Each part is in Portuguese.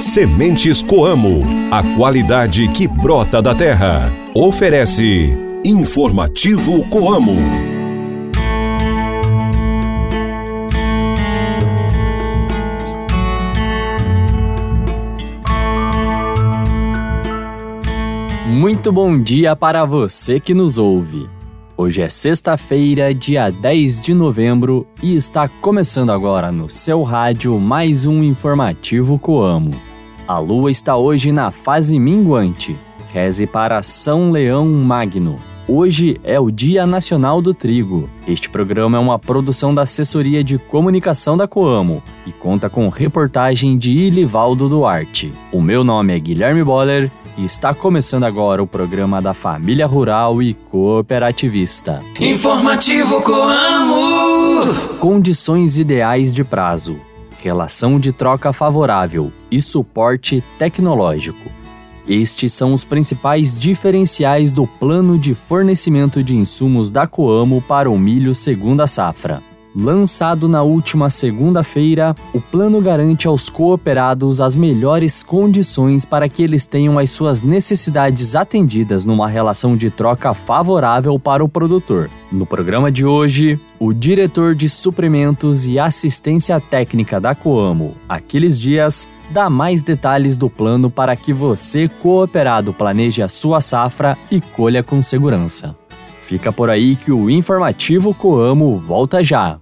Sementes Coamo, a qualidade que brota da terra. Oferece Informativo Coamo. Muito bom dia para você que nos ouve. Hoje é sexta-feira, dia 10 de novembro, e está começando agora no seu rádio mais um informativo Coamo. A lua está hoje na fase minguante. Reze para São Leão Magno. Hoje é o Dia Nacional do Trigo. Este programa é uma produção da Assessoria de Comunicação da Coamo e conta com reportagem de Ilivaldo Duarte. O meu nome é Guilherme Boller e está começando agora o programa da Família Rural e Cooperativista. Informativo Coamo! Condições ideais de prazo, relação de troca favorável e suporte tecnológico. Estes são os principais diferenciais do plano de fornecimento de insumos da Coamo para o milho segunda safra. Lançado na última segunda-feira, o plano garante aos cooperados as melhores condições para que eles tenham as suas necessidades atendidas numa relação de troca favorável para o produtor. No programa de hoje, o diretor de suprimentos e assistência técnica da Coamo, Aquiles Dias, dá mais detalhes do plano para que você, cooperado, planeje a sua safra e colha com segurança. Fica por aí que o informativo Coamo volta já.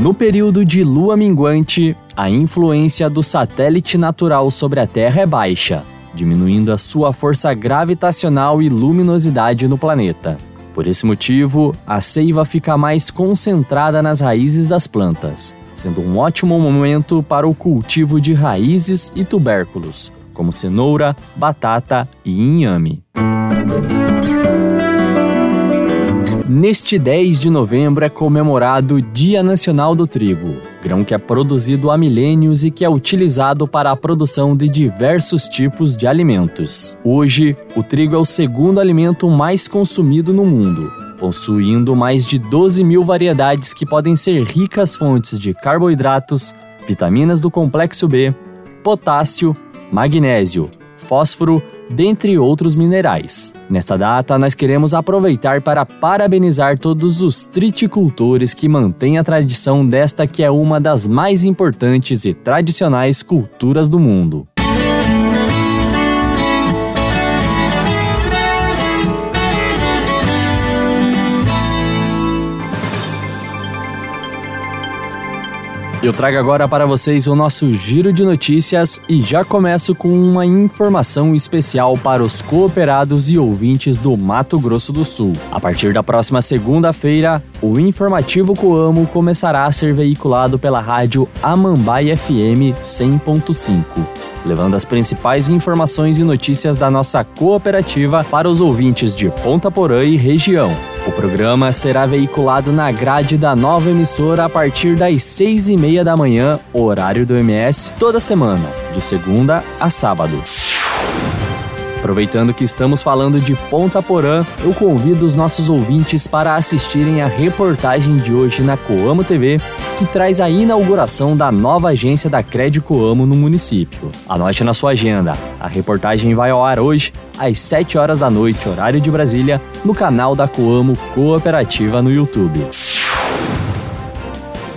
No período de lua minguante, a influência do satélite natural sobre a Terra é baixa, diminuindo a sua força gravitacional e luminosidade no planeta. Por esse motivo, a seiva fica mais concentrada nas raízes das plantas sendo um ótimo momento para o cultivo de raízes e tubérculos, como cenoura, batata e inhame. Neste 10 de novembro é comemorado o Dia Nacional do Trigo, grão que é produzido há milênios e que é utilizado para a produção de diversos tipos de alimentos. Hoje, o trigo é o segundo alimento mais consumido no mundo, possuindo mais de 12 mil variedades que podem ser ricas fontes de carboidratos, vitaminas do complexo B, potássio, magnésio, fósforo, dentre outros minerais. Nesta data, nós queremos aproveitar para parabenizar todos os triticultores que mantêm a tradição desta que é uma das mais importantes e tradicionais culturas do mundo. Eu trago agora para vocês o nosso giro de notícias e já começo com uma informação especial para os cooperados e ouvintes do Mato Grosso do Sul. A partir da próxima segunda-feira, o informativo Coamo começará a ser veiculado pela rádio Amambai FM 100.5 levando as principais informações e notícias da nossa cooperativa para os ouvintes de Ponta Porã e região. O programa será veiculado na grade da nova emissora a partir das seis e meia da manhã, horário do MS, toda semana, de segunda a sábado. Aproveitando que estamos falando de Ponta Porã, eu convido os nossos ouvintes para assistirem a reportagem de hoje na Coamo TV, que traz a inauguração da nova agência da Crédito Coamo no município. Anote na sua agenda. A reportagem vai ao ar hoje, às 7 horas da noite, horário de Brasília, no canal da Coamo Cooperativa no YouTube.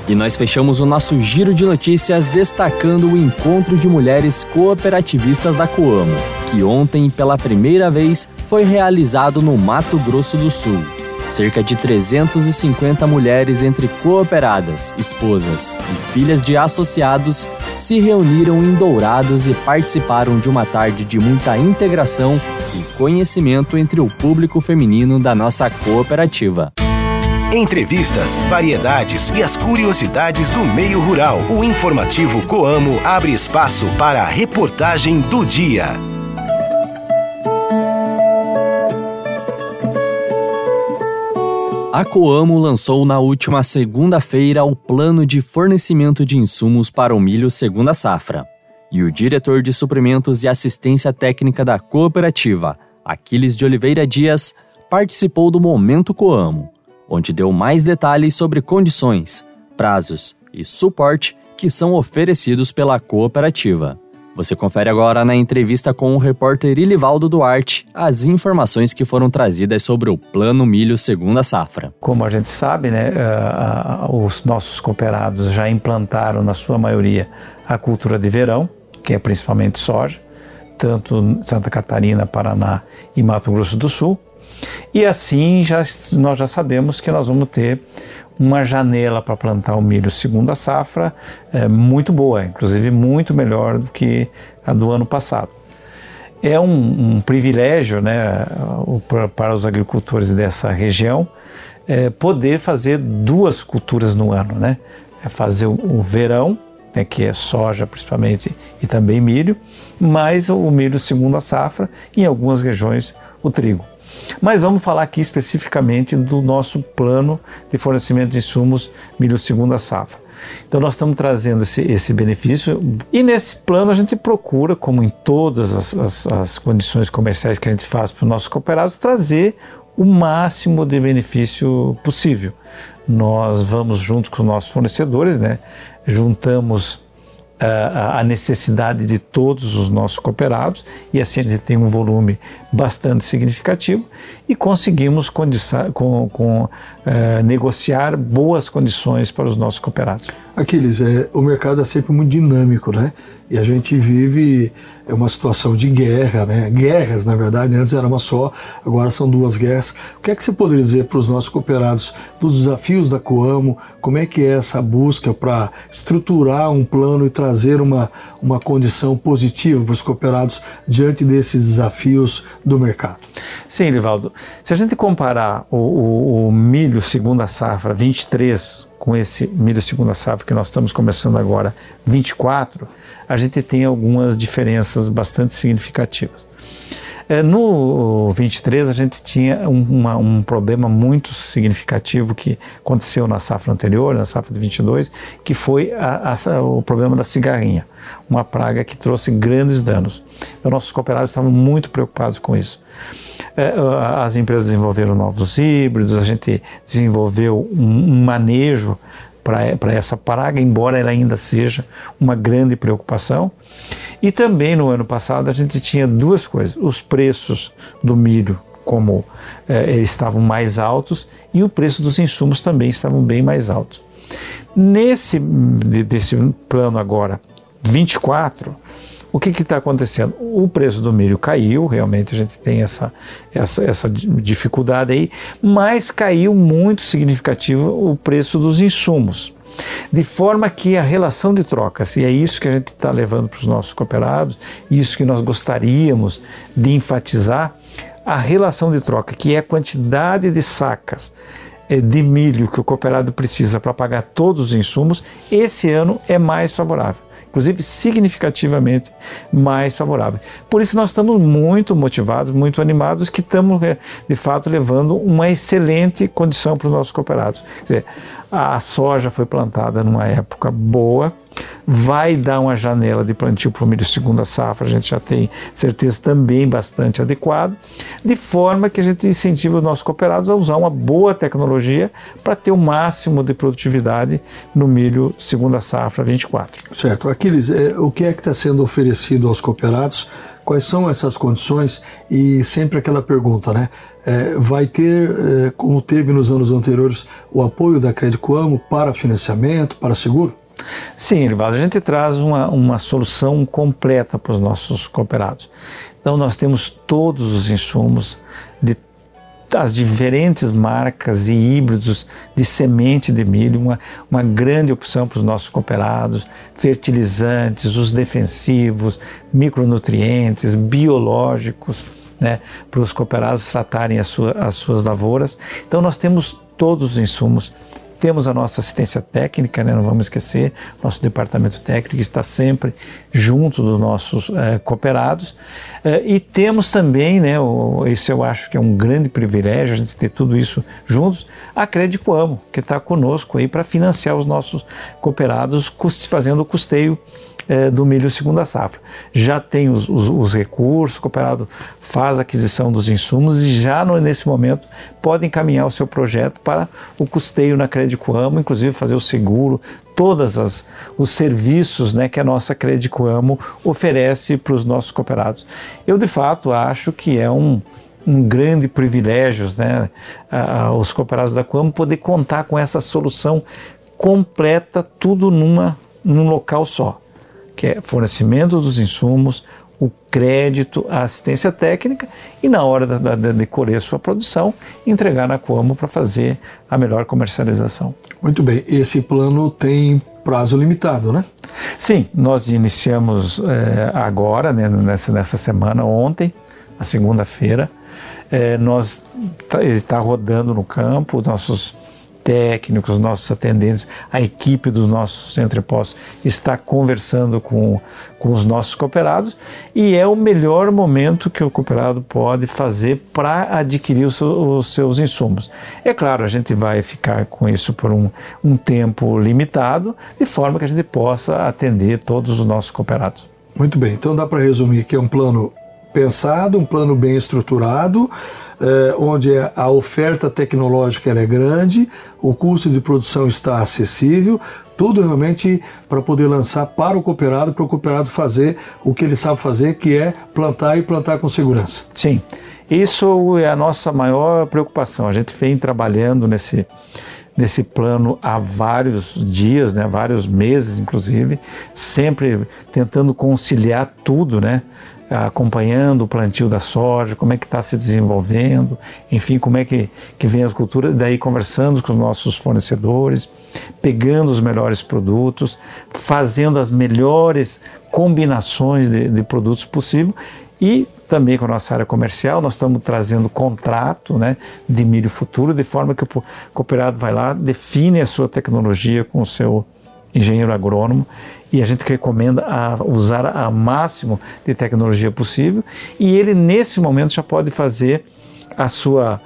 E nós fechamos o nosso giro de notícias destacando o encontro de mulheres cooperativistas da Coamo, que ontem, pela primeira vez, foi realizado no Mato Grosso do Sul. Cerca de 350 mulheres entre cooperadas, esposas e filhas de associados se reuniram em Dourados e participaram de uma tarde de muita integração e conhecimento entre o público feminino da nossa cooperativa. Entrevistas, variedades e as curiosidades do meio rural. O informativo Coamo abre espaço para a reportagem do dia. A Coamo lançou na última segunda-feira o plano de fornecimento de insumos para o milho segunda safra. E o diretor de suprimentos e assistência técnica da cooperativa, Aquiles de Oliveira Dias, participou do Momento Coamo onde deu mais detalhes sobre condições, prazos e suporte que são oferecidos pela cooperativa. Você confere agora na entrevista com o repórter Ilivaldo Duarte as informações que foram trazidas sobre o Plano Milho Segunda Safra. Como a gente sabe, né, uh, os nossos cooperados já implantaram, na sua maioria, a cultura de verão, que é principalmente soja, tanto Santa Catarina, Paraná e Mato Grosso do Sul. E assim já, nós já sabemos que nós vamos ter uma janela para plantar o milho segunda safra é, muito boa, inclusive muito melhor do que a do ano passado. É um, um privilégio né, para os agricultores dessa região é, poder fazer duas culturas no ano, né? É fazer o, verão, né, que é soja principalmente e também milho, mais o milho segunda safra e em algumas regiões o trigo. Mas vamos falar aqui especificamente do nosso plano de fornecimento de insumos milho segunda safra. Então nós estamos trazendo esse, esse benefício e nesse plano a gente procura, como em todas as, as, as condições comerciais que a gente faz para os nossos cooperados, trazer o máximo de benefício possível. Nós vamos junto com os nossos fornecedores, né? juntamos a necessidade de todos os nossos cooperados e assim a gente tem um volume bastante significativo e conseguimos com, com, uh, negociar boas condições para os nossos cooperados. Aquiles, é, o mercado é sempre muito dinâmico, né? E a gente vive é uma situação de guerra, né? Guerras, na verdade, antes era uma só, agora são duas guerras. O que é que você poderia dizer para os nossos cooperados dos desafios da Coamo? Como é que é essa busca para estruturar um plano e trazer uma, uma condição positiva para os cooperados diante desses desafios do mercado? Sim, Livaldo. Se a gente comparar o, o, o milho segunda safra 23 com esse milho segunda safra que nós estamos começando agora, 24, a gente tem algumas diferenças bastante significativas. É, no 23 a gente tinha um, uma, um, problema muito significativo que aconteceu na safra anterior, na safra de 22, que foi a, a, o problema da cigarrinha, uma praga que trouxe grandes danos. Então nossos cooperados estavam muito preocupados com isso. É, as empresas desenvolveram novos híbridos, a gente desenvolveu um, manejo para essa praga, embora ela ainda seja uma grande preocupação. E também no ano passado a gente tinha duas coisas: os preços do milho, como é, eles estavam mais altos, e o preço dos insumos também estavam bem mais altos. Nesse desse plano agora 24, o que está acontecendo? O preço do milho caiu, realmente a gente tem essa, essa, essa dificuldade aí, mas caiu muito significativo o preço dos insumos. De forma que a relação de trocas, e é isso que a gente está levando para os nossos cooperados, isso que nós gostaríamos de enfatizar, a relação de troca, que é a quantidade de sacas eh, de milho que o cooperado precisa para pagar todos os insumos, esse ano é mais favorável inclusive significativamente mais favorável. Por isso nós estamos muito motivados, muito animados, que estamos é, de fato levando uma excelente condição para os nossos cooperados. Quer dizer, a soja foi plantada numa época boa, vai dar uma janela de plantio para o milho segunda safra, a gente já tem certeza também bastante adequado, de forma que a gente incentiva os nossos cooperados a usar uma boa tecnologia para ter o máximo de produtividade no milho segunda safra 24. Certo. Aquiles, é, o que é que está sendo oferecido aos cooperados? Quais são essas condições? E sempre aquela pergunta, né? É, vai ter, é, como teve nos anos anteriores, o apoio da Crédito Amo para financiamento, para seguro? Sim, Rivaldo, a gente traz uma, uma solução completa para os nossos cooperados. Então, nós temos todos os insumos de as diferentes marcas e híbridos de semente de milho, uma, uma grande opção para os nossos cooperados, fertilizantes, os defensivos, micronutrientes, biológicos, né, para os cooperados tratarem as, sua, as suas lavouras. Então nós temos todos os insumos temos a nossa assistência técnica, né? não vamos esquecer, nosso departamento técnico está sempre junto dos nossos é, cooperados. É, e temos também, né, o, isso eu acho que é um grande privilégio, a gente ter tudo isso juntos, a Crédito Amo, que está conosco aí para financiar os nossos cooperados, fazendo o custeio é, do milho segunda safra. Já tem os, os, os, recursos, o cooperado faz aquisição dos insumos e já no, nesse momento pode encaminhar o seu projeto para o custeio na Crédito Amo, inclusive fazer o seguro, todos os serviços né, que a nossa Crédito Amo oferece para os nossos cooperados. Eu de fato acho que é um, um grande privilégio né, os cooperados da Coamo poder contar com essa solução completa, tudo numa, num local só que é fornecimento dos insumos, o crédito, a assistência técnica e na hora da, da, de colher sua produção, entregar na Coamo para fazer a melhor comercialização. Muito bem, esse plano tem prazo limitado, né? Sim, nós iniciamos é, agora, né, nessa, nessa semana, ontem, a segunda-feira, é, nós tá, está rodando no campo, nossos técnicos, nossos atendentes, a equipe dos nossos entrepostos está conversando com, com os nossos cooperados e é o melhor momento que o cooperado pode fazer para adquirir os, os, seus insumos. É claro, a gente vai ficar com isso por um, um tempo limitado, de forma que a gente possa atender todos os nossos cooperados. Muito bem, então dá para resumir que é um plano pensado, um plano bem estruturado, eh, onde a oferta tecnológica é grande, o custo de produção está acessível, tudo realmente para poder lançar para o cooperado, para o cooperado fazer o que ele sabe fazer, que é plantar e plantar com segurança. Sim, isso é a nossa maior preocupação. A gente vem trabalhando nesse nesse plano há vários dias, né, vários meses, inclusive, sempre tentando conciliar tudo, né, acompanhando o plantio da soja, como é que está se desenvolvendo, enfim, como é que, que vem as culturas, daí conversando com os nossos fornecedores, pegando os melhores produtos, fazendo as melhores combinações de, de produtos possível. E também com a nossa área comercial, nós estamos trazendo contrato né, de milho futuro, de forma que o cooperado vai lá, define a sua tecnologia com o seu engenheiro agrônomo e a gente recomenda a usar a máximo de tecnologia possível e ele nesse momento já pode fazer a sua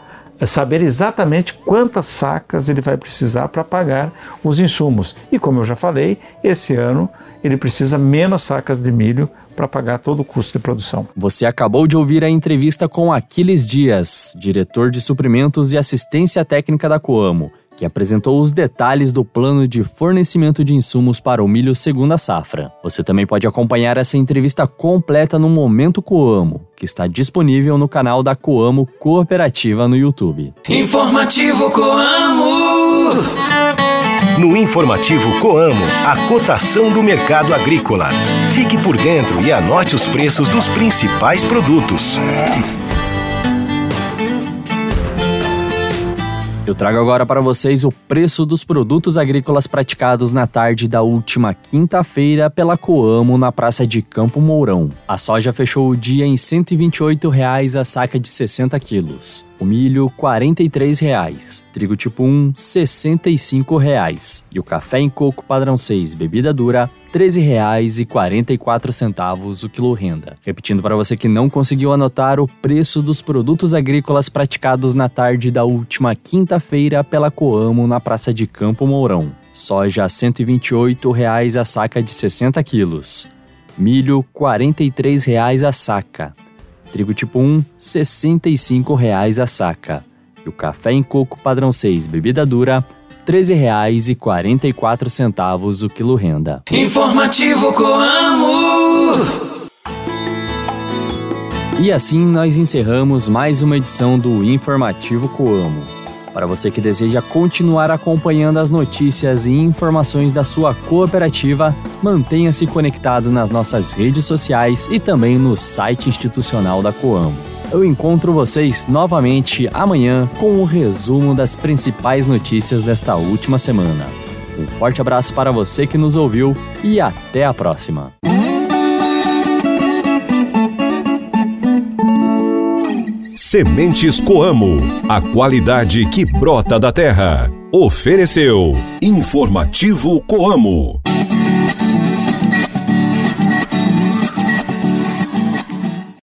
saber exatamente quantas sacas ele vai precisar para pagar os insumos. E como eu já falei, esse ano ele precisa menos sacas de milho para pagar todo o custo de produção. Você acabou de ouvir a entrevista com Aquiles Dias, diretor de suprimentos e assistência técnica da Coamo que apresentou os detalhes do plano de fornecimento de insumos para o milho segunda safra. Você também pode acompanhar essa entrevista completa no Momento Coamo, que está disponível no canal da Coamo Cooperativa no YouTube. Informativo Coamo. No Informativo Coamo, a cotação do mercado agrícola. Fique por dentro e anote os preços dos principais produtos. Eu trago agora para vocês o preço dos produtos agrícolas praticados na tarde da última quinta-feira pela Coamo na Praça de Campo Mourão. A soja fechou o dia em 128 reais a saca de 60 quilos. O milho, R$ 43,00. Trigo tipo 1, R$ 65,00. E o café em coco padrão 6, bebida dura, R$ 13,44 o quilo renda. Repetindo para você que não conseguiu anotar o preço dos produtos agrícolas praticados na tarde da última quinta-feira pela Coamo na Praça de Campo Mourão. Soja R$ 128,00 a saca de 60 quilos. Milho R$ 43,00 a saca. Trigo tipo 1, R$ 65,00 a saca. E o café em coco padrão 6, bebida dura, R$ 13,44 o quilo renda. Informativo Coamo. E assim nós encerramos mais uma edição do Informativo Coamo. Para você que deseja continuar acompanhando as notícias e informações da sua cooperativa, mantenha-se conectado nas nossas redes sociais e também no site institucional da Coamo. Eu encontro vocês novamente amanhã com o um resumo das principais notícias desta última semana. Um forte abraço para você que nos ouviu e até a próxima! Sementes Coamo, a qualidade que brota da terra. Ofereceu Informativo Coamo.